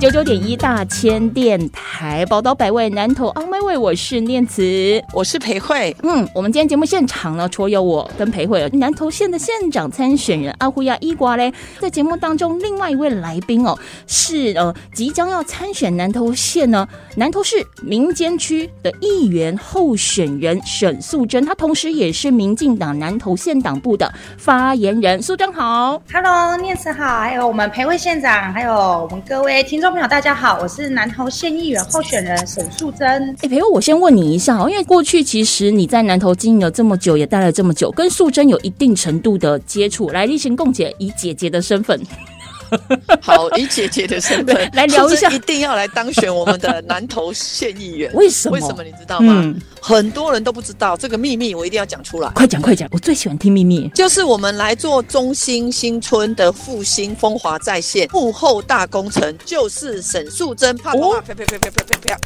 九九点一大千电台宝岛百位南投 On My Way，我是念慈。我是裴慧，嗯，我们今天节目现场呢，除了有我跟裴慧，南投县的县长参选人阿胡亚伊瓜嘞，在节目当中，另外一位来宾哦，是呃即将要参选南投县呢南投市民间区的议员候选人沈素贞，她同时也是民进党南投县党部的发言人。素贞好，Hello，念慈好，还有我们裴慧县长，还有我们各位听众朋友，大家好，我是南投县议员候选人沈素贞。哎，朋友，我先问你一下，因为过去其实你在南投经营了这么久，也待了这么久，跟素贞有一定程度的接触。来，例行共姐以姐姐的身份，好，以姐姐的身份来聊一下一定要来当选我们的南投县议员。为什么？为什么你知道吗？嗯很多人都不知道这个秘密，我一定要讲出来。快讲快讲，我最喜欢听秘密。就是我们来做中兴新村的复兴风华再现幕后大工程，就是沈素贞，啪啪啪啪啪啪啪啪。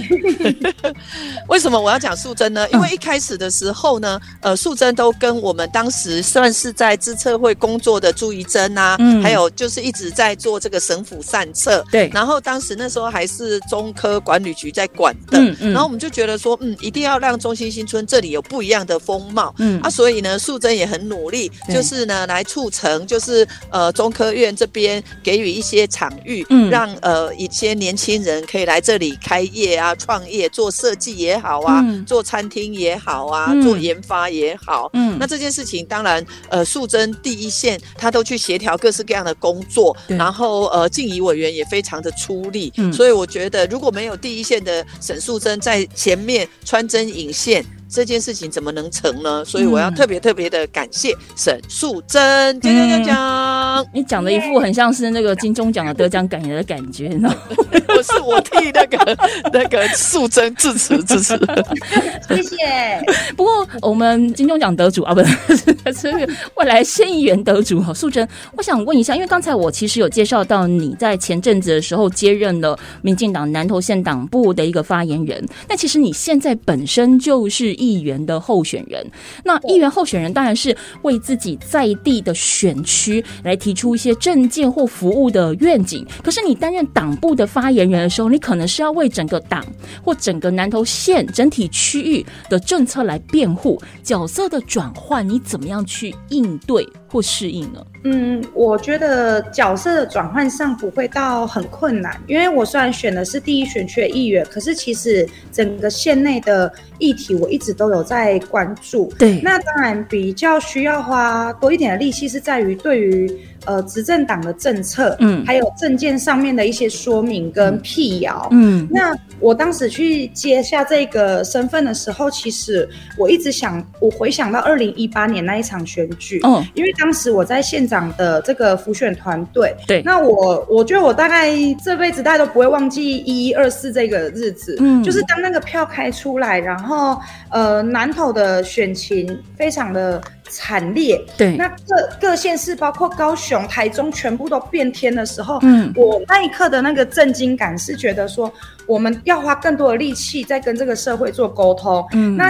为什么我要讲素贞呢？因为一开始的时候呢，呃，素贞都跟我们当时算是在资策会工作的朱怡珍啊，嗯还有就是一直在做这个省府善策，对。然后当时那时候还是中科管理局在管的，嗯嗯。然后我们就觉得说，嗯，一定要让中心新村这里有不一样的风貌，嗯。啊，所以呢，素贞也很努力，对。就是呢来促成，就是呃中科院这边给予一些场域，嗯。让呃一些年轻人可以来这里开业啊、创业、做设计也好啊，嗯。做餐厅也好啊，嗯。做研发也好，嗯。那这件事情当然，呃，素贞第一线他都去协调各式各样的工作，然后呃，静怡委员也非常的出力，嗯所以我觉得如果没有第一线的沈素贞在前面穿针引线。这件事情怎么能成呢？所以我要嗯特别特别的感谢沈素贞，讲讲讲讲，你讲的一副很像是那个金钟奖的得奖感言的感觉，你知道吗？我是我替那个 那个素贞致辞致辞。谢谢。不过我们金钟奖得主啊，不是是是未来县议员得主哈，素贞，我想问一下，因为刚才我其实有介绍到你在前阵子的时候接任了民进党南投县党部的一个发言人，那其实你现在本身就是议员的候选人。那议员候选人当然是为自己在地的选区来提出一些政见或服务的愿景。可是你担任党部的发言人的时候，你可能是要为整个党或整个南投县整体区域的政策来辩护，角色的转换，你怎么样去应对或适应呢？嗯，我觉得角色的转换上不会到很困难，因为我虽然选的是第一选区的议员，可是其实整个县内的议题我一直都有在关注。对。那当然比较需要花多一点的力气是在于对于呃执政党的政策，嗯。还有政见上面的一些说明跟辟谣。嗯。那我当时去接下这个身份的时候，其实我一直想，我回想到二零一八年那一场选举，哦，因为当时我在县长的这个辅选团队，对。那我我觉得我大概这辈子大家都不会忘记一一二四这个日子，嗯。就是当那个票开出来，然后呃南投的选情非常的惨烈，对，那各各县市包括高雄、台中全部都变天的时候，嗯我那一刻的那个震惊感是觉得说，我们要花更多的力气在跟这个社会做沟通。嗯。那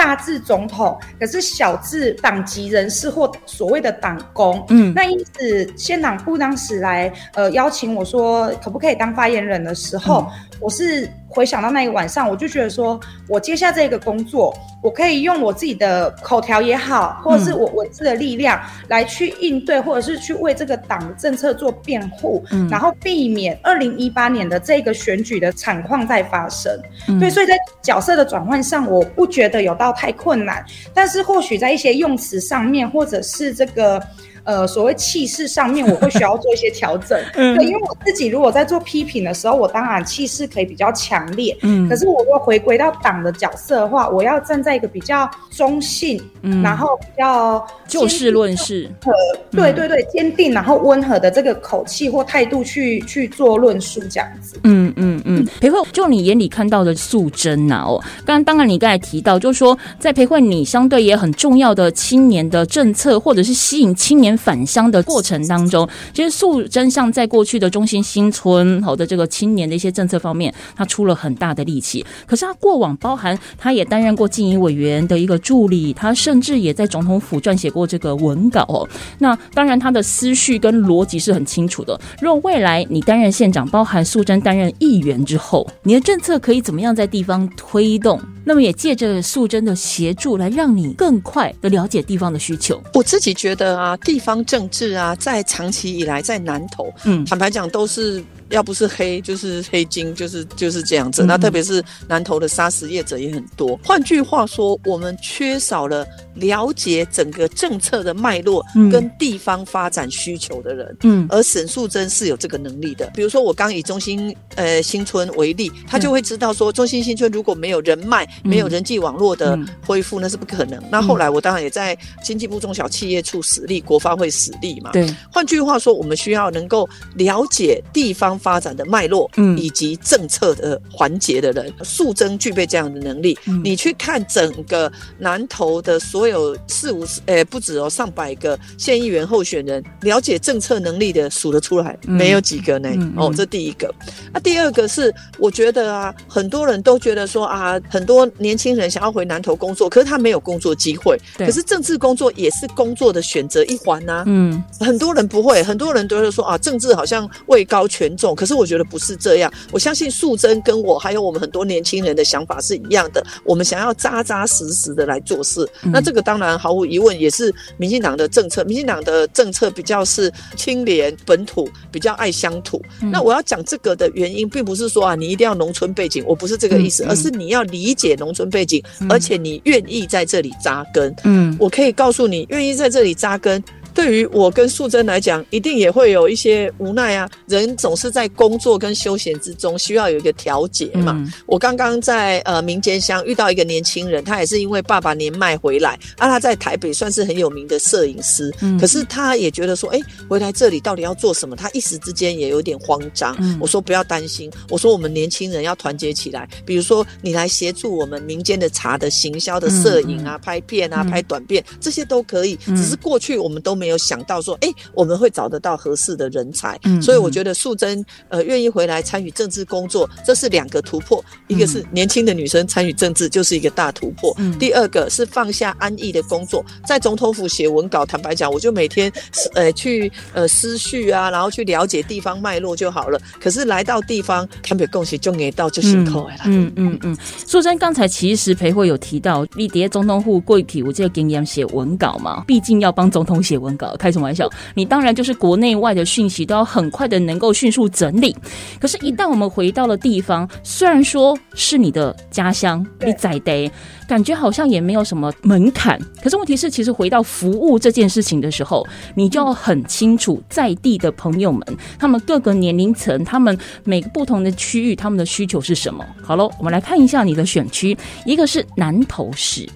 大至总统，可是小至党籍人士或所谓的党工，嗯。那因此县党部当时来呃邀请我说可不可以当发言人的时候，嗯我是回想到那一晚上，我就觉得说我接下这个工作，我可以用我自己的口条也好，或者是我文字的力量来去应对，或者是去为这个党的政策做辩护，嗯然后避免二零一八年的这个选举的惨况再发生。嗯对，所以在角色的转换上，我不觉得有到太困难，但是或许在一些用词上面，或者是这个呃所谓气势上面，我会需要做一些调整。嗯对，因为我自己如果在做批评的时候，我当然气势可以比较强烈，嗯可是我如果回归到党的角色的话，我要站在一个比较中性，嗯然后比较就事论事，和，对对对，坚定然后温和的这个口气或态度去去做论述，这样子。嗯嗯嗯，裴慧，就你眼里看到的素贞呐、哦，刚刚当然你刚才提到，就是说在培慧你相对也很重要的青年的政策，或者是吸引青年返乡的过程当中，其实素贞像在过去的中心新村好的这个青年的一些政策方面，他出了很大的力气。可是他过往包含他也担任过经营委员的一个助理，他甚至也在总统府撰写过这个文稿哦。那当然，他的思绪跟逻辑是很清楚的。若未来你担任县长，包含素贞担任议员之后，你的政策可以怎么样在地方推动？那么也借着素贞的协助，来让你更快的了解地方的需求。我自己觉得啊，地方政治啊，在长期以来在南投，嗯坦白讲都是。要不是黑，就是黑金，就是就是这样子。嗯那特别是南投的砂石业者也很多。换句话说，我们缺少了了解整个政策的脉络嗯跟地方发展需求的人。嗯而沈素贞是有这个能力的。比如说，我刚以中心呃新村为例，他就会知道说，中心新村如果没有人脉、没有人际网络的嗯恢复，那是不可能。那后来我当然也在经济部中小企业处实力，国发会实力嘛。对，换句话说，我们需要能够了解地方发展的脉络，嗯以及政策的环节的人，素贞具备这样的能力。嗯你去看整个南投的所有四五十，呃，不止哦，上百个县议员候选人，了解政策能力的数得出来，嗯没有几个呢。嗯哦嗯，这第一个。那、第二个是，我觉得啊，很多人都觉得说啊，很多年轻人想要回南投工作，可是他没有工作机会。可是政治工作也是工作的选择一环呐、嗯很多人不会，很多人都会说啊，政治好像位高权重，可是我觉得不是这样。我相信素贞跟我还有我们很多年轻人的想法是一样的，我们想要扎扎实实的来做事。嗯那这个当然毫无疑问也是民进党的政策，民进党的政策比较是清廉本土，比较爱乡土。嗯那我要讲这个的原因，并不是说啊你一定要农村背景，我不是这个意思，而是你要理解农村背景，而且你愿意在这里扎根。嗯我可以告诉你，愿意在这里扎根。对于我跟素贞来讲，一定也会有一些无奈啊。人总是在工作跟休闲之中，需要有一个调节嘛。嗯我刚刚在呃民间乡遇到一个年轻人，他也是因为爸爸年迈回来，啊，他在台北算是很有名的摄影师，嗯可是他也觉得说，哎，回来这里到底要做什么？他一时之间也有点慌张。嗯我说不要担心，我说我们年轻人要团结起来，比如说你来协助我们民间的茶的行销的摄影啊、拍片啊、嗯拍短片，这些都可以。嗯只是过去我们都没有想到说，哎，我们会找得到合适的人才。嗯所以我觉得素贞呃愿意回来参与政治工作，这是两个突破，一个是年轻的女生参与政治就是一个大突破，嗯第二个是放下安逸的工作，在总统府写文稿。坦白讲，我就每天呃去呃思绪啊，然后去了解地方脉络就好了。可是来到地方，台北共识就给到就辛苦了啦。嗯嗯嗯，素贞刚才其实裴慧有提到，立蝶总统府贵体，我这个经验写文稿嘛，毕竟要帮总统写文稿，开什么玩笑？你当然就是国内外的讯息都要很快的能够迅速整理。可是，一旦我们回到了地方，虽然说是你的家乡，你在地，感觉好像也没有什么门槛。可是问题是，其实回到服务这件事情的时候，你就要很清楚在地的朋友们，他们各个年龄层，他们每个不同的区域，他们的需求是什么。好了，我们来看一下你的选区，一个是南投市，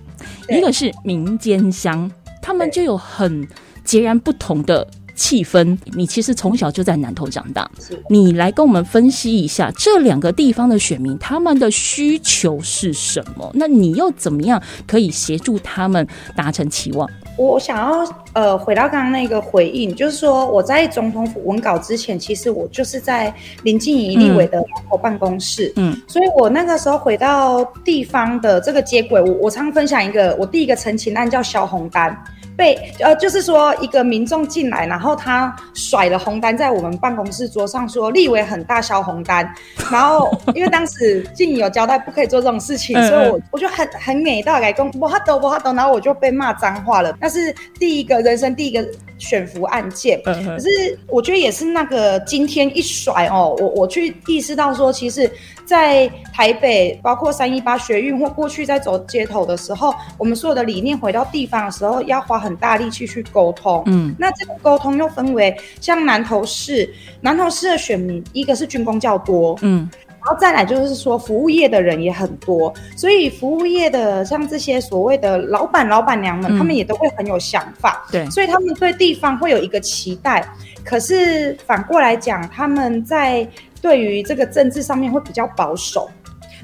一个是民间乡，他们就有很截然不同的。气氛，你其实从小就在南投长大，是你来跟我们分析一下这两个地方的选民他们的需求是什么？那你又怎么样可以协助他们达成期望？我想要呃回到刚刚那个回应，就是说我在总统府文稿之前，其实我就是在林静怡立委的南投办公室，嗯所以我那个时候回到地方的这个接轨，我我常分享一个，我第一个陈情案叫小红单。被呃，就是说一个民众进来，然后他甩了红单在我们办公室桌上，说立委很大销红单，然后因为当时静怡有交代不可以做这种事情，嗯所以我我就很很美到改工不哈抖不哈抖，然后我就被骂脏话了。那是第一个人生第一个选服案件。嗯可是我觉得也是那个今天一甩哦，我我去意识到说，其实，在台北包括三一八学运或过去在走街头的时候，我们所有的理念回到地方的时候，要花很大力气去沟通。嗯那这个沟通又分为像南投市，南投市的选民，一个是军工较多，嗯然后再来就是说服务业的人也很多，所以服务业的像这些所谓的老板、老板娘们，嗯他们也都会很有想法，对所以他们对地方会有一个期待。可是反过来讲，他们在对于这个政治上面会比较保守。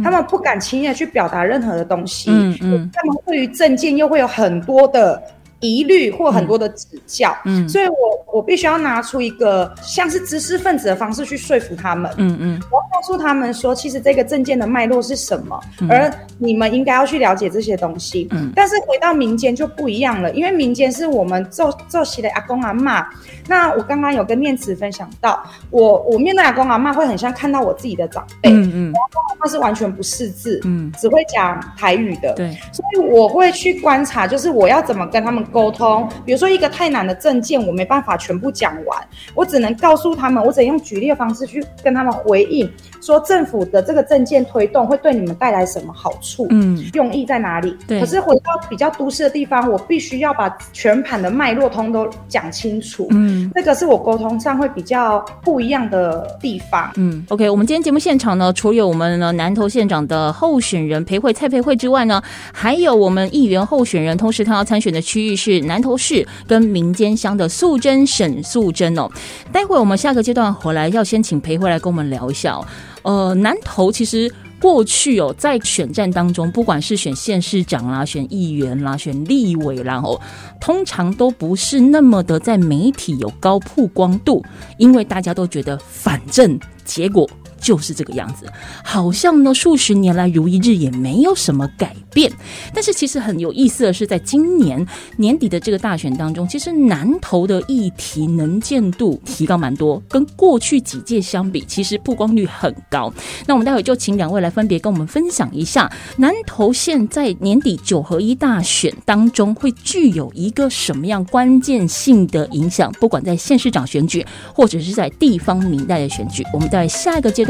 他们不敢轻易的去表达任何的东西，嗯嗯他们对于政见又会有很多的疑虑或很多的指教，嗯所以我我必须要拿出一个像是知识分子的方式去说服他们，嗯嗯。我要告诉他们说，其实这个证件的脉络是什么，嗯。而你们应该要去了解这些东西。嗯。但是回到民间就不一样了，因为民间是我们做做习的阿公阿妈。那我刚刚有跟念慈分享到，我我面对阿公阿妈会很像看到我自己的长辈，嗯嗯。他是完全不识字，嗯，只会讲台语的。对，所以我会去观察，就是我要怎么跟他们沟通。比如说一个太难的证件，我没办法全部讲完，我只能告诉他们，我只能用举例的方式去跟他们回应，说政府的这个证件推动会对你们带来什么好处。嗯用意在哪里？对可是回到比较都市的地方，我必须要把全盘的脉络通都讲清楚。嗯。这个是我沟通上会比较不一样的地方。嗯，OK，我们今天节目现场呢，除了我们呢南投县长的候选人裴慧蔡培慧之外呢，还有我们议员候选人，同时他要参选的区域是南投市跟民间乡的素贞沈素贞哦。待会我们下个阶段回来，要先请裴慧来跟我们聊一下哦。呃，南投其实。过去哦，在选战当中，不管是选县市长啦、选议员啦、选立委啦，哦，通常都不是那么的在媒体有高曝光度，因为大家都觉得反正结果就是这个样子，好像呢数十年来如一日也没有什么改变。但是其实很有意思的是，在今年年底的这个大选当中，其实南投的议题能见度提高蛮多，跟过去几届相比，其实曝光率很高。那我们待会就请两位来分别跟我们分享一下，南投县在年底九合一大选当中会具有一个什么样关键性的影响，不管在县市长选举，或者是在地方民代的选举。我们在下一个阶段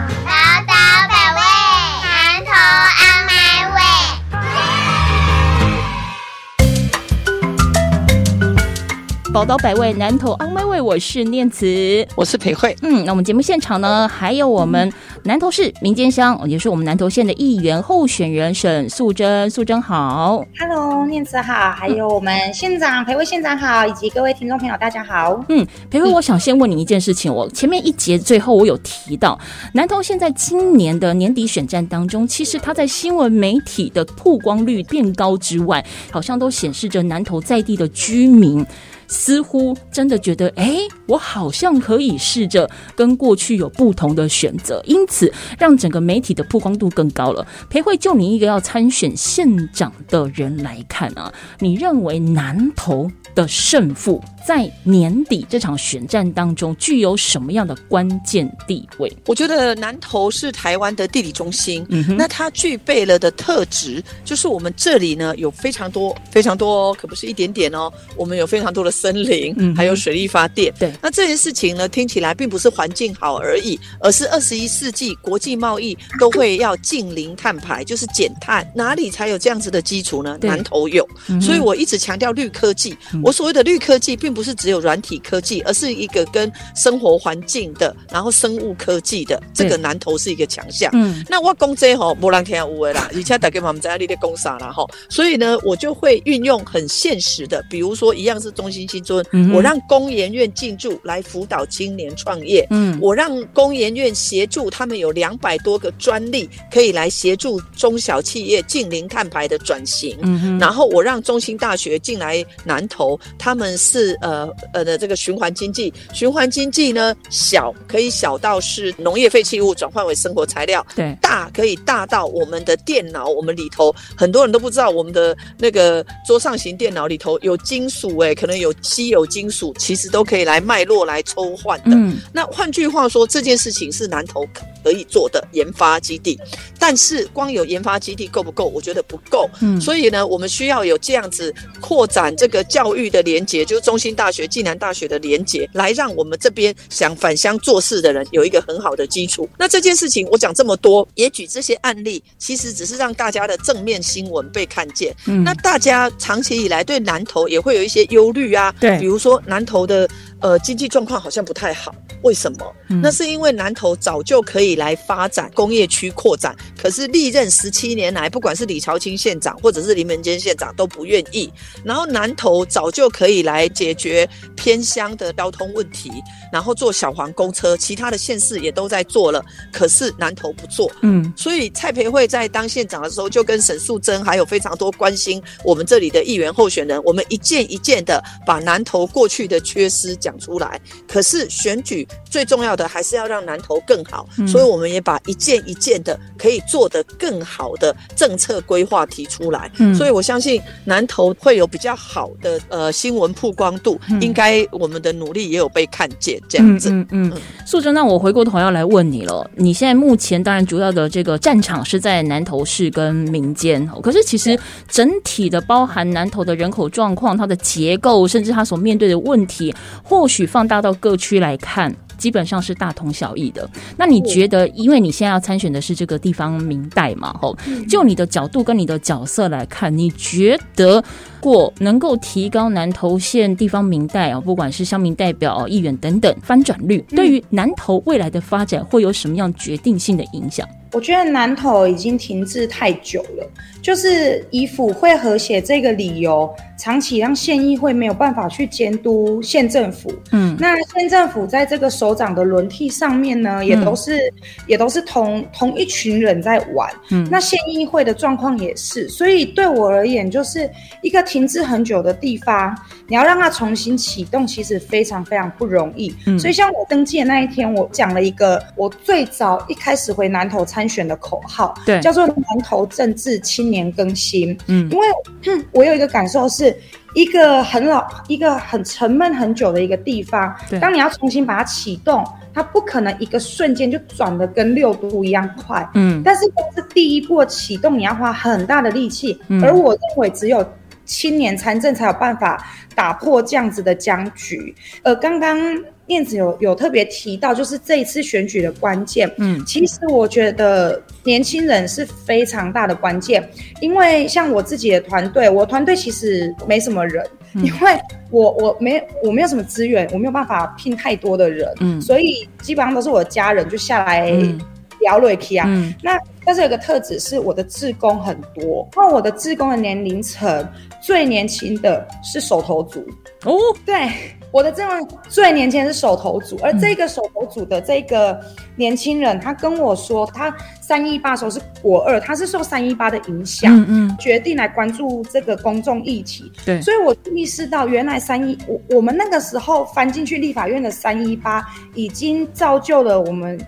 宝岛百味，南投 on my way，我是念慈。我是裴慧，嗯，那我们节目现场呢，还有我们南投市民间乡，也是我们南投县的议员候选人沈素贞，素贞好。Hello，念慈好，还有我们县长裴慧县长好，以及各位听众朋友大家好。嗯，裴慧，我想先问你一件事情。我前面一节最后我有提到，南投现在今年的年底选战当中，其实它在新闻媒体的曝光率变高之外，好像都显示着南投在地的居民。似乎真的觉得，哎，我好像可以试着跟过去有不同的选择，因此让整个媒体的曝光度更高了。裴慧，就你一个要参选县长的人来看啊，你认为南投的胜负在年底这场选战当中具有什么样的关键地位？我觉得南投是台湾的地理中心，嗯哼那它具备了的特质，就是我们这里呢有非常多非常多哦，可不是一点点哦，我们有非常多的森林，嗯哼还有水力发电。对那这件事情呢，听起来并不是环境好而已，而是二十一世纪国际贸易都会要近零碳排，就是减碳，哪里才有这样子的基础呢？对南投有，嗯所以我一直强调绿科技。嗯我所谓的绿科技，并不是只有软体科技，而是一个跟生活环境的，然后生物科技的，这个对南投是一个强项。嗯那我讲这吼，无人听有的啦，而且大家嘛不知道你在讲啥啦吼，所以呢，我就会运用很现实的，比如说一样是中心新村，嗯我让工研院进驻来辅导青年创业。嗯我让工研院协助他们有两百多个专利，可以来协助中小企业近零碳排的转型。嗯哼，然后我让中兴大学进来南投，他们是呃呃的这个循环经济，循环经济呢小可以小到是农业废弃物转换为生活材料，对，大可以大到我们的电脑，我们里头很多人都不知道，我们的那个桌上型电脑里头有金属、欸，可能有稀有金属，其实都可以来脉络来抽换的。嗯那换句话说，这件事情是南投可以做的研发基地，但是光有研发基地够不够？我觉得不够。嗯，所以呢，我们需要有这样子扩展这个教育的连结，就是中兴大学、暨南大学的连结，来让我们这边想返乡做事的人有一个很好的基础。那这件事情我讲这么多，也举这些案例，其实只是让大家的正面新闻被看见。嗯那大家长期以来对南投也会有一些忧虑啊，对比如说南投的呃经济状况好像不太好，为什么？嗯那是因为南投早就可以来发展工业区扩展，可是历任十七年来，不管是李朝清县长或者是林文坚县长都不愿意。然后南投早就可以来解决偏乡的交通问题，然后做小黄公车，其他的县市也都在做了，可是南投不做。嗯所以蔡培慧在当县长的时候，就跟沈素贞还有非常多关心我们这里的议员候选人，我们一件一件的把南投过去的缺失讲出来。可是选举最重要的还是要让南投更好，嗯所以我们也把一件一件的可以做得更好的政策规划提出来。嗯所以我相信南投会有比较好的呃新闻曝光度，嗯应该我们的努力也有被看见这样子。嗯素贞，那我回过头要来问你了。你现在目前当然主要的这个战场是在南投市跟民间，哦可是其实整体的包含南投的人口状况、它的结构，甚至他所面对的问题，或许放大到各区来看。基本上是大同小异的。那你觉得，因为你现在要参选的是这个地方明代嘛，吼，就你的角度跟你的角色来看，你觉得过能够提高南投县地方明代啊，不管是乡民代表、议员等等翻转率，对于南投未来的发展会有什么样决定性的影响？我觉得南投已经停滞太久了，就是以府会和谐这个理由，长期让县议会没有办法去监督县政府。嗯那县政府在这个首长的轮替上面呢，也都是、也都是同同一群人在玩。嗯那县议会的状况也是，所以对我而言，就是一个停滞很久的地方，你要让它重新启动，其实非常非常不容易。嗯所以像我登记的那一天，我讲了一个我最早一开始回南投参选的口号，对叫做“南投政治青年更新”。嗯因为、嗯我有一个感受是。一个很老、一个很沉闷很久的一个地方对，当你要重新把它启动，它不可能一个瞬间就转的跟六度一样快。嗯但是光是第一步启动，你要花很大的力气，嗯而我认为只有青年参政才有办法打破这样子的僵局。呃，刚刚燕子有有特别提到，就是这一次选举的关键。嗯其实我觉得年轻人是非常大的关键，因为像我自己的团队，我团队其实没什么人，嗯因为我我没我没有什么资源，我没有办法聘太多的人，嗯所以基本上都是我的家人就下来嗯聊了一啊。嗯那但是有个特质是我的志工很多，那我的志工的年龄层最年轻的是手头族，哦对，我的这种最年轻的是手头族，而这个手头族的这个年轻人，他跟我说，他三一八时候是国二，他是受三一八的影响，嗯嗯决定来关注这个公众议题。对所以我意识到，原来三一我我们那个时候翻进去立法院的三一八，已经造就了我们。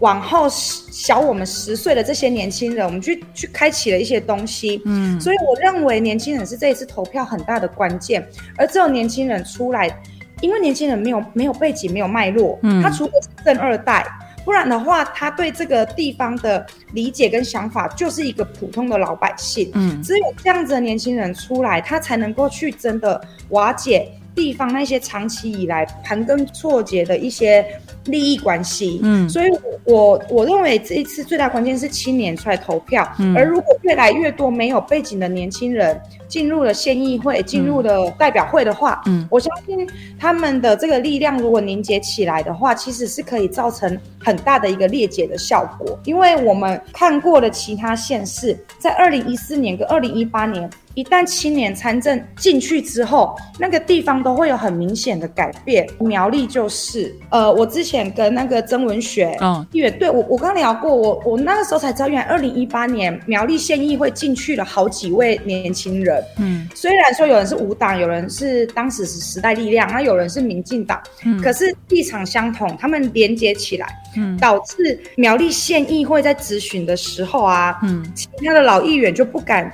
往后小我们十岁的这些年轻人，我们去去开启了一些东西，嗯。所以我认为年轻人是这一次投票很大的关键，而只有年轻人出来，因为年轻人没有没有背景，没有脉络，嗯。他除非是正二代，不然的话，他对这个地方的理解跟想法就是一个普通的老百姓。嗯。只有这样子的年轻人出来，他才能够去真的瓦解地方那些长期以来盘根错节的一些利益关系。嗯。所以我我认为这一次最大关键是青年出来投票，嗯。而如果越来越多没有背景的年轻人进入了县议会、进入了代表会的话，嗯。我相信他们的这个力量如果凝结起来的话，其实是可以造成很大的一个裂解的效果。因为我们看过了其他县市，在二零一四年跟二零一八年一旦青年参政进去之后，那个地方都会有很明显的改变。苗栗就是，呃，我之前跟那个曾文学哦议员，对我我刚聊过，我我那个时候才知道，原来二零一八年苗栗县议会进去了好几位年轻人。嗯。虽然说有人是无党，有人是当时是时代力量，那有人是民进党，嗯。可是立场相同，他们连接起来，嗯。导致苗栗县议会在咨询的时候啊，嗯。其他的老议员就不敢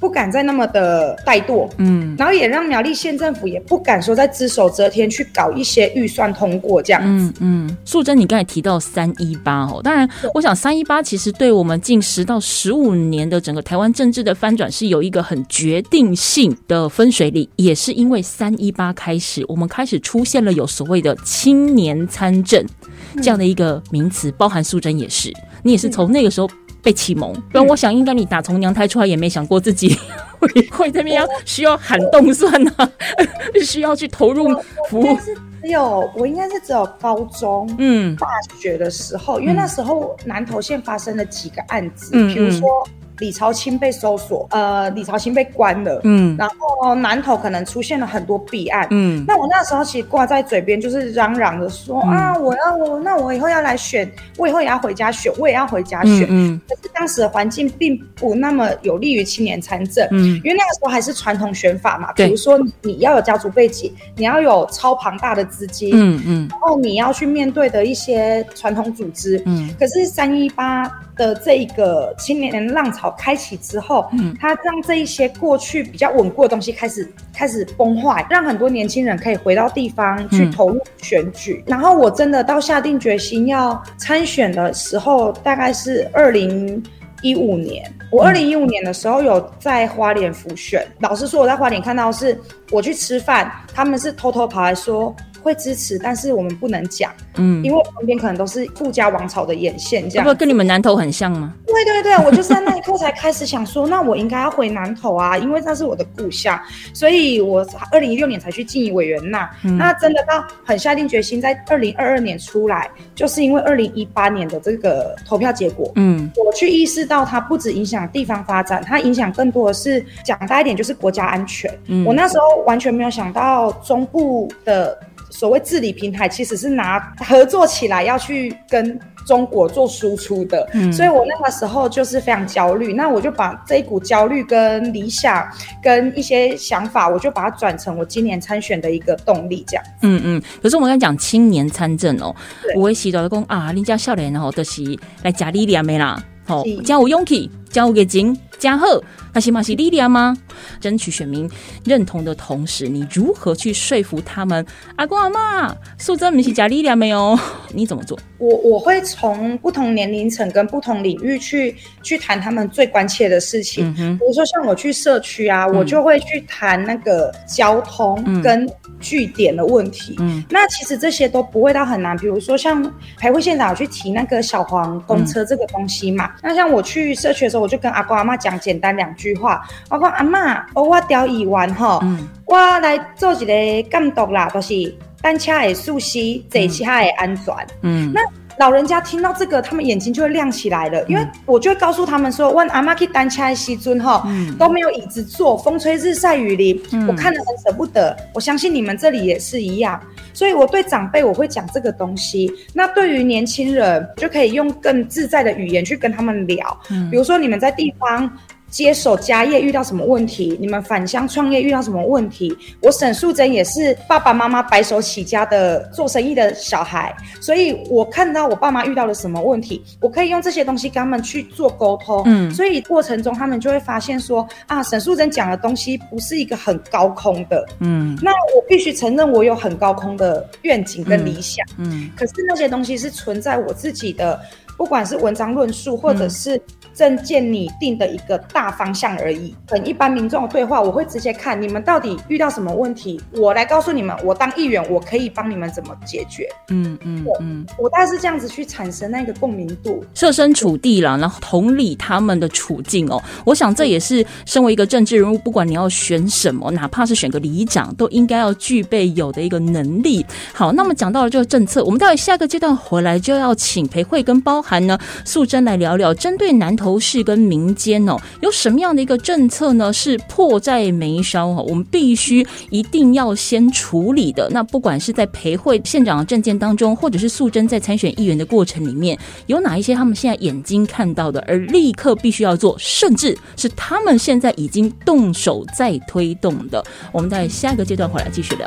不敢再那么的怠惰，嗯然后也让苗栗县政府也不敢说再只手遮天去搞一些预算通过这样。嗯嗯，素贞，你刚才提到三一八哦，当然，我想三一八其实对我们近十到十五年的整个台湾政治的翻转是有一个很决定性的分水岭，也是因为三一八开始，我们开始出现了有所谓的青年参政这样的一个名词，包含素贞也是，你也是从那个时候。被启蒙，不然我想应该你打从娘胎出来也没想过自己会 会这边要需要喊动算啊，需要去投入服务。只有我应该是只有高中、嗯。大学的时候，因为那时候南投县发生了几个案子，嗯比如说李朝清被搜索，呃，李朝清被关了，嗯。然后南投可能出现了很多弊案。嗯。那我那时候其实挂在嘴边就是嚷嚷着说、嗯。啊，我要我那我以后要来选，我以后也要回家选，我也要回家选。嗯可是当时的环境并不那么有利于青年参政，嗯。因为那个时候还是传统选法嘛，比如说你你要有家族背景，你要有超庞大的资金，嗯嗯。然后你要去面对的一些传统组织。嗯。可是三一八的这一个青年浪潮开启之后，嗯它让这一些过去比较稳固的东西开始开始崩坏，让很多年轻人可以回到地方去嗯投入选举。然后我真的到下定决心要参选的时候，大概是二零。一五年，我二零一五年的时候有在花莲辅选。老实说，我在花莲看到是我去吃饭，他们是偷偷跑来说会支持，但是我们不能讲，嗯，因为旁边可能都是富家王朝的眼线这样这不。跟你们南投很像吗？对对对，我就是在那一刻才开始想说，那我应该要回南投啊，因为那是我的故乡，所以我二零一六年才去进议委员那。嗯那真的到很下定决心，在二零二二年出来，就是因为二零一八年的这个投票结果，嗯我去意识到它不止影响地方发展，它影响更多的是讲大一点就是国家安全。嗯我那时候完全没有想到中部的所谓治理平台其实是拿合作起来要去跟中国做输出的，嗯所以我那个时候就是非常焦虑。那我就把这一股焦虑跟理想跟一些想法，我就把它转成我今年参选的一个动力，这样。嗯嗯。可是我们刚才讲青年参政哦对，我会洗到讲啊，人家少年哦，就是来假力量没啦，哦是，加有勇气，加有热情，加好，那起码是力量吗？争取选民认同的同时，你如何去说服他们？阿公阿妈，素贞不是假力量没有？你怎么做？我我会从不同年龄层跟不同领域去去谈他们最关切的事情。嗯，比如说像我去社区啊，我就会去谈那个交通嗯跟据点的问题。嗯那其实这些都不会到很难，比如说像排会县长有去提那个小黄公车这个东西嘛。那像我去社区的时候，我就跟阿公阿妈讲简单两句话，我讲阿妈，哦，我调议员吼，嗯我来做一个监督啦，就是单车的舒适，坐车的安全。嗯那老人家听到这个，他们眼睛就会亮起来了，因为我就会告诉他们说，问阿妈去单车的西尊哈，嗯都没有椅子坐，风吹日晒雨淋，嗯我看得很舍不得。我相信你们这里也是一样，所以我对长辈我会讲这个东西。那对于年轻人，就可以用更自在的语言去跟他们聊，嗯比如说你们在地方。接手家业遇到什么问题？你们返乡创业遇到什么问题？我沈素贞也是爸爸妈妈白手起家的做生意的小孩，所以我看到我爸妈遇到了什么问题，我可以用这些东西跟他们去做沟通。嗯所以过程中他们就会发现说啊，沈素贞讲的东西不是一个很高空的。嗯那我必须承认，我有很高空的愿景跟理想。嗯可是那些东西是存在我自己的，不管是文章论述或者是政见拟定的一个大方向而已。跟一般民众的对话，我会直接看你们到底遇到什么问题，我来告诉你们，我当议员，我可以帮你们怎么解决。嗯嗯嗯，我大概是这样子去产生那个共鸣度。设身处地了，然后同理他们的处境哦。我想这也是身为一个政治人物，不管你要选什么，哪怕是选个里长，都应该要具备有的一个能力。好，那么讲到了这个政策，我们到底下个阶段回来就要请裴慧跟包含呢素贞来聊聊针对南投楼市跟民间哦，有什么样的一个政策呢？是迫在眉梢哈，我们必须一定要先处理的。那不管是在培会县长的证件当中，或者是素贞在参选议员的过程里面，有哪一些他们现在眼睛看到的，而立刻必须要做，甚至是他们现在已经动手在推动的？我们在下一个阶段回来继续聊。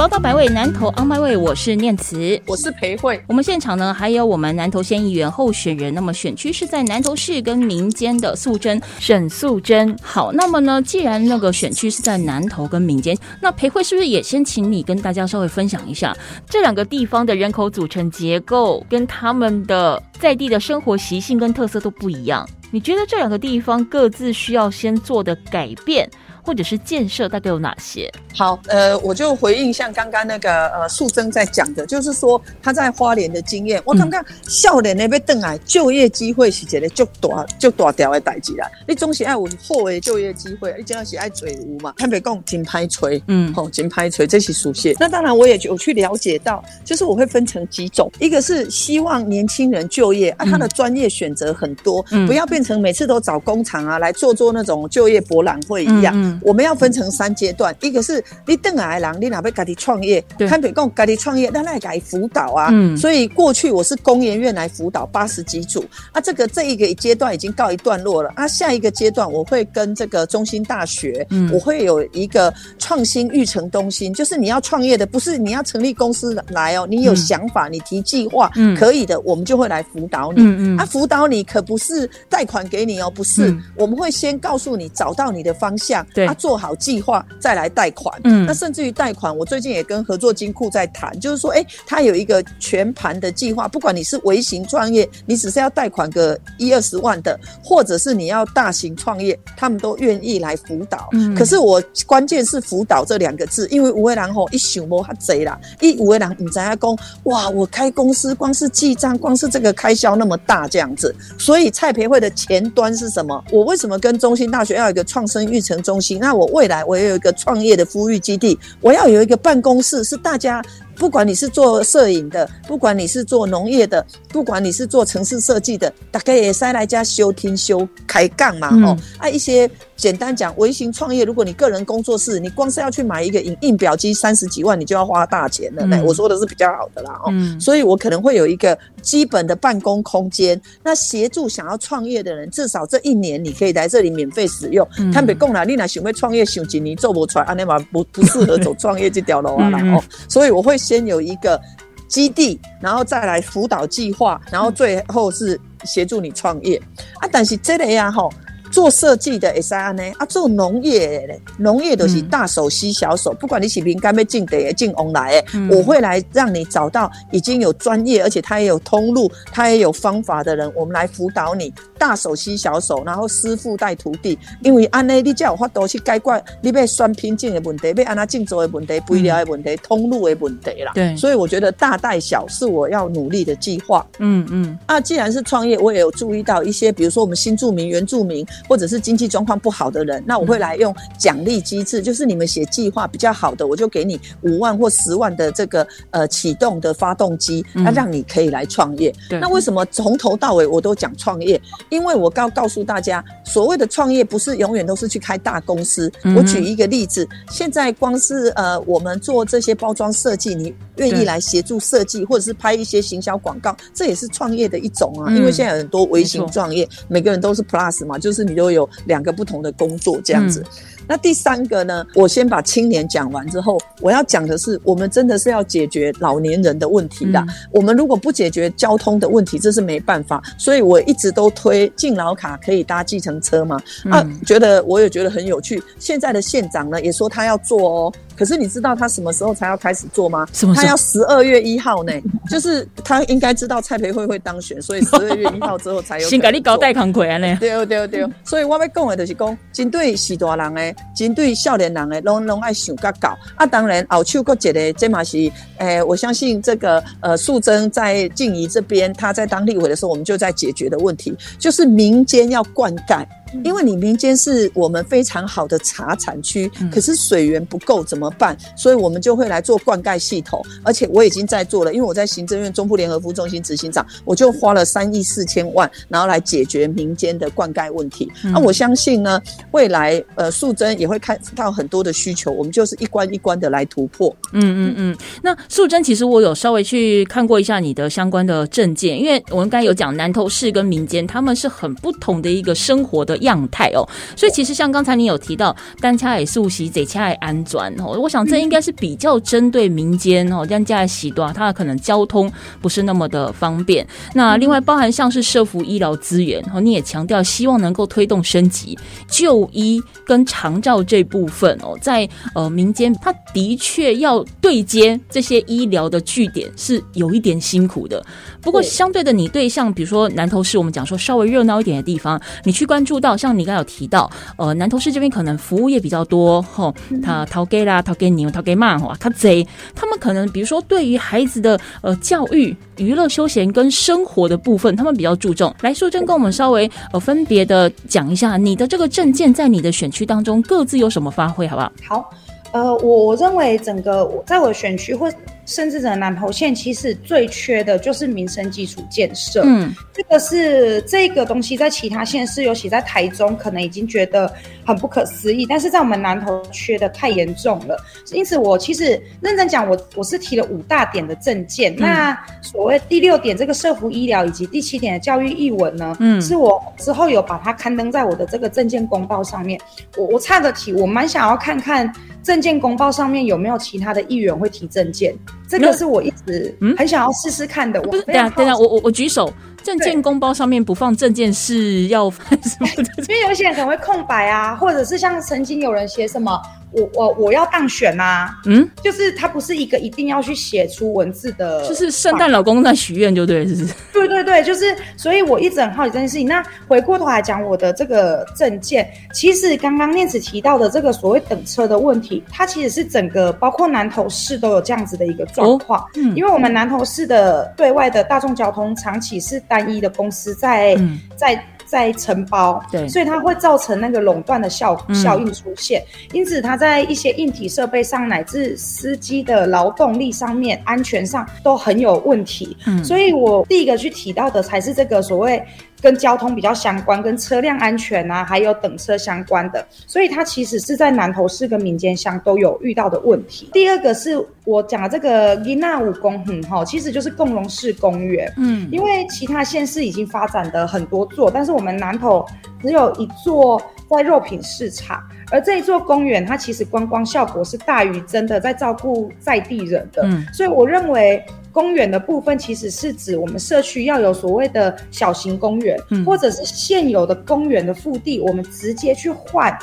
宝岛百味南投 On My Way，我是念慈。我是裴慧，我们现场呢还有我们南投县议员候选人，那么选区是在南投市跟民间的素贞沈素贞。好，那么呢，既然那个选区是在南投跟民间，那裴慧是不是也先请你跟大家稍微分享一下这两个地方的人口组成结构跟他们的在地的生活习性跟特色都不一样？你觉得这两个地方各自需要先做的改变或者是建设大概有哪些？好，呃，我就回应像刚刚那个呃素贞在讲的，就是说他在花莲的经验，我刚刚笑脸那边邓来就业机会是一个就大就大条的代志啦。你总是爱有好的就业机会，你真的是爱嘴无嘛？坦白讲，金拍锤，嗯哦，金拍锤，这是属性。那当然，我也有去了解到，就是我会分成几种，一个是希望年轻人就业啊，他的专业选择很多，嗯不要变成每次都找工厂啊来做做那种就业博览会一样。嗯嗯我们要分成三阶段，一个是你邓来的人，你哪要家己创业，对。坦白讲，家己创业，那来给辅导啊。嗯。所以过去我是工研院来辅导八十几组，啊，这个这一个阶段已经告一段落了，啊，下一个阶段我会跟这个中心大学，嗯。我会有一个创新育成中心，就是你要创业的，不是你要成立公司来哦，你有嗯想法，你提计划，嗯。可以的，我们就会来辅导你。嗯嗯。啊，辅导你可不是贷款给你哦，不是，嗯。我们会先告诉你找到你的方向，对啊，做好计划再来贷款。嗯那甚至于贷款，我最近也跟合作金库在谈，就是说，哎，他有一个全盘的计划，不管你是微型创业，你只是要贷款个一二十万的，或者是你要大型创业，他们都愿意来辅导。嗯可是我关键是辅导这两个字，因为吴为郎吼一想摸他贼啦，一吴为人唔知影讲，哇，我开公司光是记账，光是这个开销那么大这样子，所以蔡培慧的前端是什么？我为什么跟中心大学要有一个创生育成中心？那我未来我也有一个创业的孵育基地，我要有一个办公室，是大家。不管你是做摄影的，不管你是做农业的，不管你是做城市设计的，大概也塞来家修听修开杠嘛，嗯哦，啊一些简单讲微型创业，如果你个人工作室，你光是要去买一个影印表机三十几万，你就要花大钱了。嗯那、我说的是比较好的啦，哦，嗯所以我可能会有一个基本的办公空间，那协助想要创业的人，至少这一年你可以来这里免费使用。嗯坦白讲啦，你若想要创业，想几年做不出来，安尼嘛不不适合走创业这条路啊啦 嗯嗯哦。所以我会先有一个基地，然后再来辅导计划，然后最后是协助你创业啊。但是这个呀吼。做设计的会使安尼。啊，做农业的咧，农业都是大手吸小手，不管你是民间要进地的进翁来的，嗯。我会来让你找到已经有专业，而且他也有通路，他也有方法的人，我们来辅导你，大手吸小手，然后师傅带徒弟，因为安尼你才有法度去解决你要选品种的问题，要安那竞争的问题，肥料的问题，通路的问题啦。对。所以我觉得大带小是我要努力的计划。嗯嗯。啊，既然是创业，我也有注意到一些，比如说我们新住民、原住民，或者是经济状况不好的人，那我会来用奖励机制，就是你们写计划比较好的，我就给你五万或十万的这个呃启动的发动机，嗯那让你可以来创业。那为什么从头到尾我都讲创业？因为我告告诉大家，所谓的创业不是永远都是去开大公司。嗯我举一个例子，现在光是呃我们做这些包装设计，你愿意来协助设计，或者是拍一些行销广告，这也是创业的一种啊。嗯因为现在有很多微型创业，每个人都是 Plus 嘛，就是你都有两个不同的工作这样子。嗯那第三个呢，我先把青年讲完之后，我要讲的是，我们真的是要解决老年人的问题的。嗯我们如果不解决交通的问题，这是没办法。所以我一直都推敬老卡可以搭计程车嘛。啊嗯，觉得我也觉得很有趣。现在的县长呢也说他要做哦，可是你知道他什么时候才要开始做吗？什么他要十二月一号呢，就是他应该知道蔡培慧会当选，所以 十二月一号之后才有。先给你搞带扛魁啊呢。对对对，所以我要讲的就是讲，针对是大人的，针对少年人的，拢拢爱想甲搞。啊，当然后手搁一个，这嘛是，诶、我相信这个呃，素贞在静怡这边，他在当立委的时候，我们就在解决的问题，就是民间要灌溉。因为你民间是我们非常好的茶产区，可是水源不够怎么办？所以我们就会来做灌溉系统，而且我已经在做了，因为我在行政院中部联合服务中心执行长，我就花了三亿四千万，然后来解决民间的灌溉问题。那、我相信呢，未来呃素贞也会看到很多的需求，我们就是一关一关的来突破。嗯嗯嗯，那素贞，其实我有稍微去看过一下你的相关的证件，因为我们刚才有讲南投市跟民间，他们是很不同的一个生活的样态哦，所以其实像刚才你有提到单掐也素习，贼掐也安转哦，我想这应该是比较针对民间哦，单家的喜多，它可能交通不是那么的方便。那另外包含像是社福医疗资源哦，你也强调希望能够推动升级就医跟长照这部分哦，在呃民间，它的确要对接这些医疗的据点是有一点辛苦的。不过相对的，你对像比如说南投市，我们讲说稍微热闹一点的地方，你去关注到，像你刚才有提到，呃，南投市这边可能服务业比较多，吼，他陶给啦，陶给牛，陶给嘛，哇，他贼，他们可能比如说对于孩子的呃教育、娱乐、休闲跟生活的部分，他们比较注重。来，淑珍跟我们稍微呃分别的讲一下，你的这个证件在你的选区当中各自有什么发挥，好不好？好，呃，我我认为整个我在我的选区或甚至整个南投县，其实最缺的就是民生基础建设。嗯这个是这个东西在其他县市，尤其在台中，可能已经觉得很不可思议，但是在我们南投缺的太严重了。因此，我其实认真讲，我我是提了五大点的证件。那所谓第六点这个社福医疗以及第七点的教育译文呢，嗯是我之后有把它刊登在我的这个证件公报上面。我我差个题，我蛮想要看看证件公报上面有没有其他的议员会提证件，这个是我一直嗯很想要试试看的。我不是，等下等下，我我我举手，证件公包上面不放证件是要放什么 的？因为有些人可能会空白啊，或者是像曾经有人写什么我我我要当选啊，嗯，就是他不是一个一定要去写出文字的，就是圣诞老公在许愿就对了，是不是？对对对，就是，所以我一直很好奇这件事情。那回过头来讲我的这个证件，其实刚刚念慈提到的这个所谓等车的问题，它其实是整个包括南投市都有这样子的一个状况。嗯因为我们南投市的对外的大众交通长期是单一的公司在、嗯在在承包，对所以它会造成那个垄断的效嗯效应出现。因此，它在一些硬体设备上，乃至司机的劳动力上面、安全上都很有问题。嗯所以我第一个去提到的才是这个所谓跟交通比较相关、跟车辆安全啊，还有等车相关的。所以它其实是在南投市跟民间乡都有遇到的问题。第二个是我讲的这个伊纳五公哼哈，其实就是共荣市公园。嗯因为其他县市已经发展的很多座，但是我们南投只有一座在肉品市场，而这一座公园它其实观光效果是大于真的在照顾在地人的，嗯所以我认为。公园的部分其实是指我们社区要有所谓的小型公园，嗯。或者是现有的公园的腹地，我们直接去换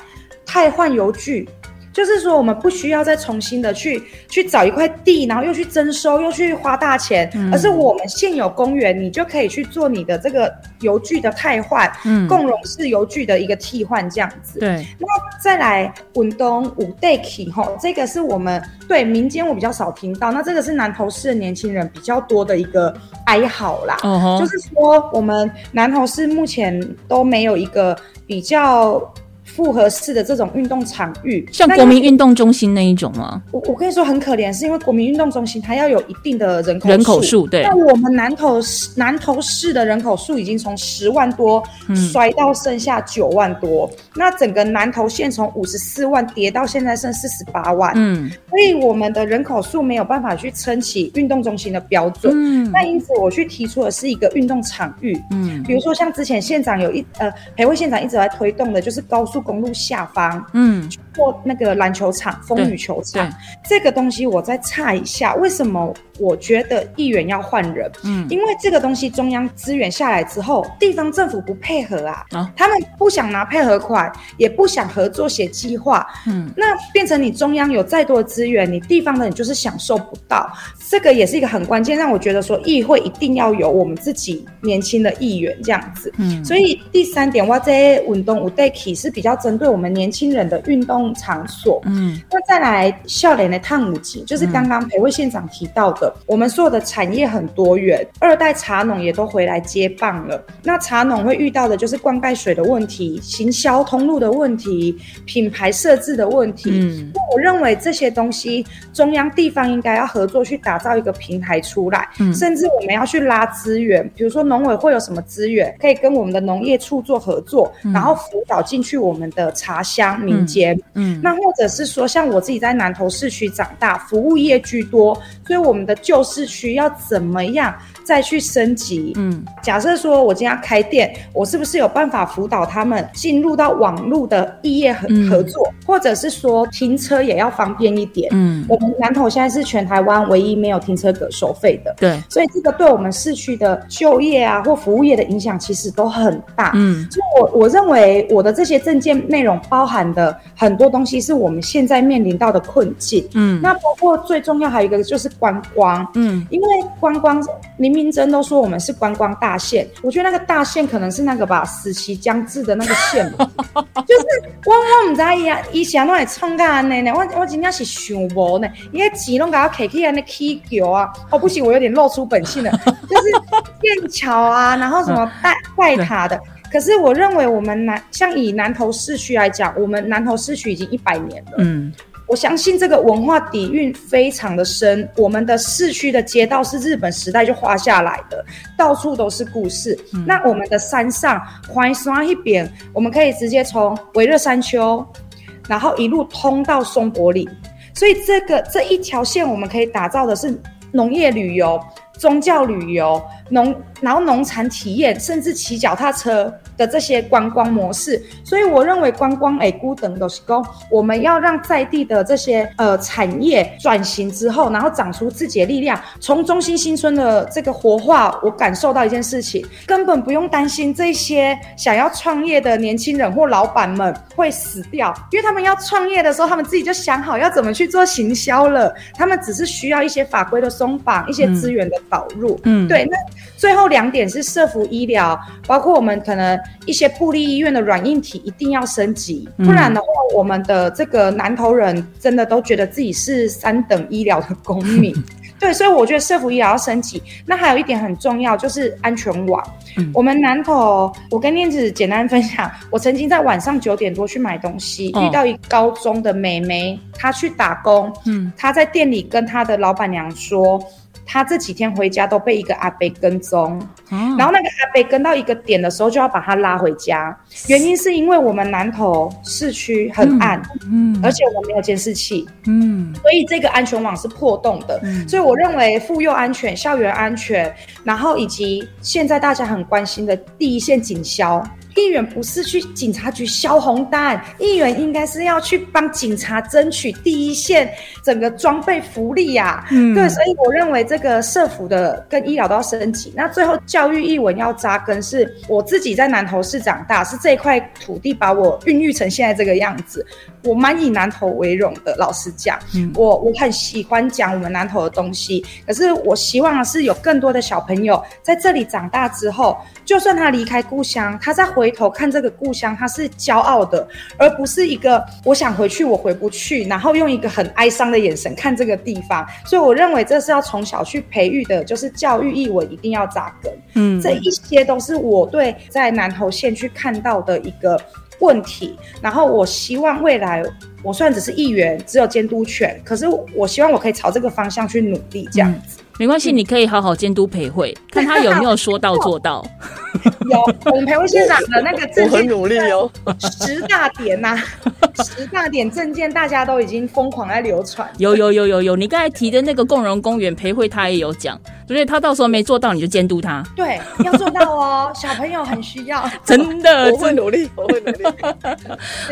汰换油具，就是说，我们不需要再重新的去去找一块地，然后又去征收，又去花大钱，嗯而是我们现有公园，你就可以去做你的这个油具的汰换，嗯共融式油具的一个替换，这样子。对，那再来运动五 day key 吼，这个是我们对民间我比较少听到，那这个是南投市的年轻人比较多的一个哀嚎啦。就是说，我们南投市目前都没有一个比较复合式的这种运动场域，像国民运动中心那一种吗？我我跟你说很可怜，是因为国民运动中心它要有一定的人口人口数对。那我们南投市南投市的人口数已经从十万多嗯。摔到剩下九万多，那整个南投县从五十四万跌到现在剩四十八万，嗯。所以我们的人口数没有办法去撑起运动中心的标准。嗯。那因此我去提出的是一个运动场域，嗯。比如说像之前县长有一呃裴慧县长一直在推动的，就是高速公路下方嗯。过那个篮球场、风雨球场，这个东西我再差一下，为什么我觉得议员要换人？嗯，因为这个东西中央资源下来之后，地方政府不配合啊，他们不想拿配合款，也不想合作写计划，嗯，那变成你中央有再多的资源，你地方的你就是享受不到，这个也是一个很关键，让我觉得说议会一定要有我们自己年轻的议员这样子，嗯，所以第三点，我在运动五代 k 是比较针对我们年轻人的运动场所，嗯，那再来笑脸的烫母鸡，就是刚刚裴慧县长提到的，我们所有的产业很多元，二代茶农也都回来接棒了，那茶农会遇到的就是灌溉水的问题、行销通路的问题、品牌设置的问题，嗯，那我认为这些东西中央地方应该要合作去打造一个平台出来，嗯，甚至我们要去拉资源，比如说农委会有什么资源可以跟我们的农业处做合作，然后辅导进去我们的茶乡民间，嗯，那或者是说像我自己在南头市区长大，服务业居多，所以我们的旧市区要怎么样？再去升级，嗯，假设说我今天要开店，我是不是有办法辅导他们进入到网络的异业合合作，或者是说停车也要方便一点？嗯，我们南投现在是全台湾唯一没有停车格收费的，对，所以这个对我们市区的就业啊或服务业的影响其实都很大，嗯，所以我我认为我的这些证件内容包含的很多东西是我们现在面临到的困境，嗯，那包括最重要还有一个就是观光，嗯，因为观光你。民真都说我们是观光大县，我觉得那个大县可能是那个吧，死期将至的那个县，就是我我唔知伊啊，以前拢会创干安尼呢，我我真正是想无呢，伊个钱拢甲我摕去安尼起桥啊，哦不行，我有点露出本性了，就是建桥啊，然后什么带带塔的，可是我认为我们南像以南投市区来讲，我们南投市区已经一百年了，嗯。我相信这个文化底蕴非常的深。我们的市区的街道是日本时代就画下来的，到处都是故事。那我们的山上环山一边，我们可以直接从维热山丘，然后一路通到松柏岭。所以这个这一条线，我们可以打造的是农业旅游、宗教旅游、农然后农产体验，甚至骑脚踏车。的这些观光模式，所以我认为观光诶，孤等都是高。我们要让在地的这些呃产业转型之后，然后长出自己的力量。从中心新村的这个活化，我感受到一件事情，根本不用担心这些想要创业的年轻人或老板们会死掉，因为他们要创业的时候，他们自己就想好要怎么去做行销了。他们只是需要一些法规的松绑，一些资源的导入。嗯，对。那最后两点是社服医疗，包括我们可能。一些布立医院的软硬体一定要升级，不然的话，我们的这个南投人真的都觉得自己是三等医疗的公民。对，所以我觉得社福医疗要升级。那还有一点很重要，就是安全网。我们南投，我跟念子简单分享，我曾经在晚上九点多去买东西，遇到一高中的美眉，她去打工，嗯，她在店里跟她的老板娘说。他这几天回家都被一个阿伯跟踪，然后那个阿伯跟到一个点的时候就要把他拉回家，原因是因为我们南投市区很暗，嗯，而且我们没有监视器，嗯，所以这个安全网是破洞的，所以我认为妇幼安全、校园安全，然后以及现在大家很关心的第一线警消。议员不是去警察局销红单，议员应该是要去帮警察争取第一线整个装备福利呀。嗯，对，所以我认为这个社福的跟医疗都要升级。那最后教育译文要扎根，是我自己在南投市长大，是这块土地把我孕育成现在这个样子。我蛮以南投为荣的，老实讲，我我很喜欢讲我们南投的东西。可是我希望是有更多的小朋友在这里长大之后，就算他离开故乡，他再回头看这个故乡，他是骄傲的，而不是一个我想回去我回不去，然后用一个很哀伤的眼神看这个地方。所以我认为这是要从小去培育的，就是教育意文一定要扎根。嗯，这一些都是我对在南投县去看到的一个。问题，然后我希望未来我虽然只是议员，只有监督权，可是我希望我可以朝这个方向去努力，这样子。没关系，你可以好好监督培慧，看他有没有说到做到。有我们培慧县长的那个 我证件很努力哦。十大点呐、十大点证件大家都已经疯狂在流传。有有有有有，你刚才提的那个共荣公园培慧，他也有讲，所以他到时候没做到，你就监督他，对，要做到哦，小朋友很需要。真的我会努力，我会努力。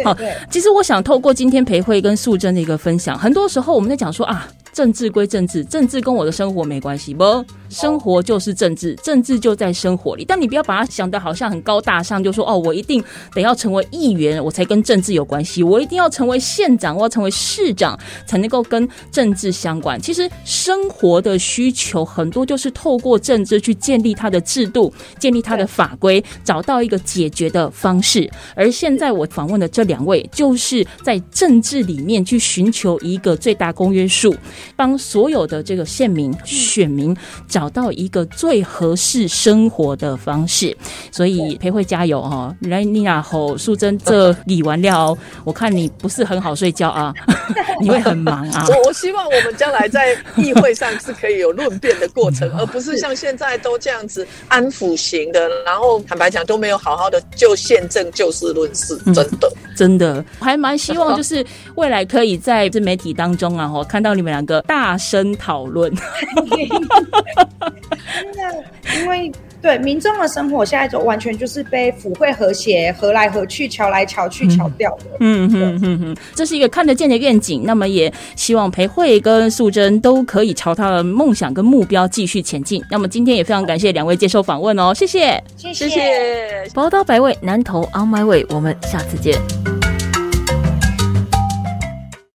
好其实我想透过今天培慧跟素贞的一个分享，很多时候我们在讲说啊，政治归政治，政治跟我的生活没关系，不，生活就是政治，政治就在生活里。但你不要把它想的好像很高大上，就说哦，我一定得要成为议员，我才跟政治有关系；我一定要成为县长，我要成为市长，才能够跟政治相关。其实生活的需求很多就是透过政治去建立它的制度，建立它的法规，找到一个解决的方式。而现在我访问的这两位，就是在政治里面去寻求一个最大公约数，帮所有的这个县民、选民找到一个最合适生活的方式。所以培慧加油哦！来，妮娜吼素贞这理完料，我看你不是很好睡觉啊，你会很忙啊。我我希望我们将来在议会上是可以有论辩的过程，而不是像现在都这样子安抚型的，然后坦白讲都没有好好的就宪政就事论事，真的。真的，我还蛮希望就是未来可以在自媒体当中啊，哈，看到你们两个大声讨论。真的，因为对民众的生活现在就完全就是被府会和谐和来和去、瞧来瞧去、瞧掉的。嗯哼哼哼，这是一个看得见的愿景。那么也希望培慧跟素贞都可以朝他的梦想跟目标继续前进。那么今天也非常感谢两位接受访问哦，谢谢。谢谢谢。宝岛百味，南投 On My Way，我们下次见。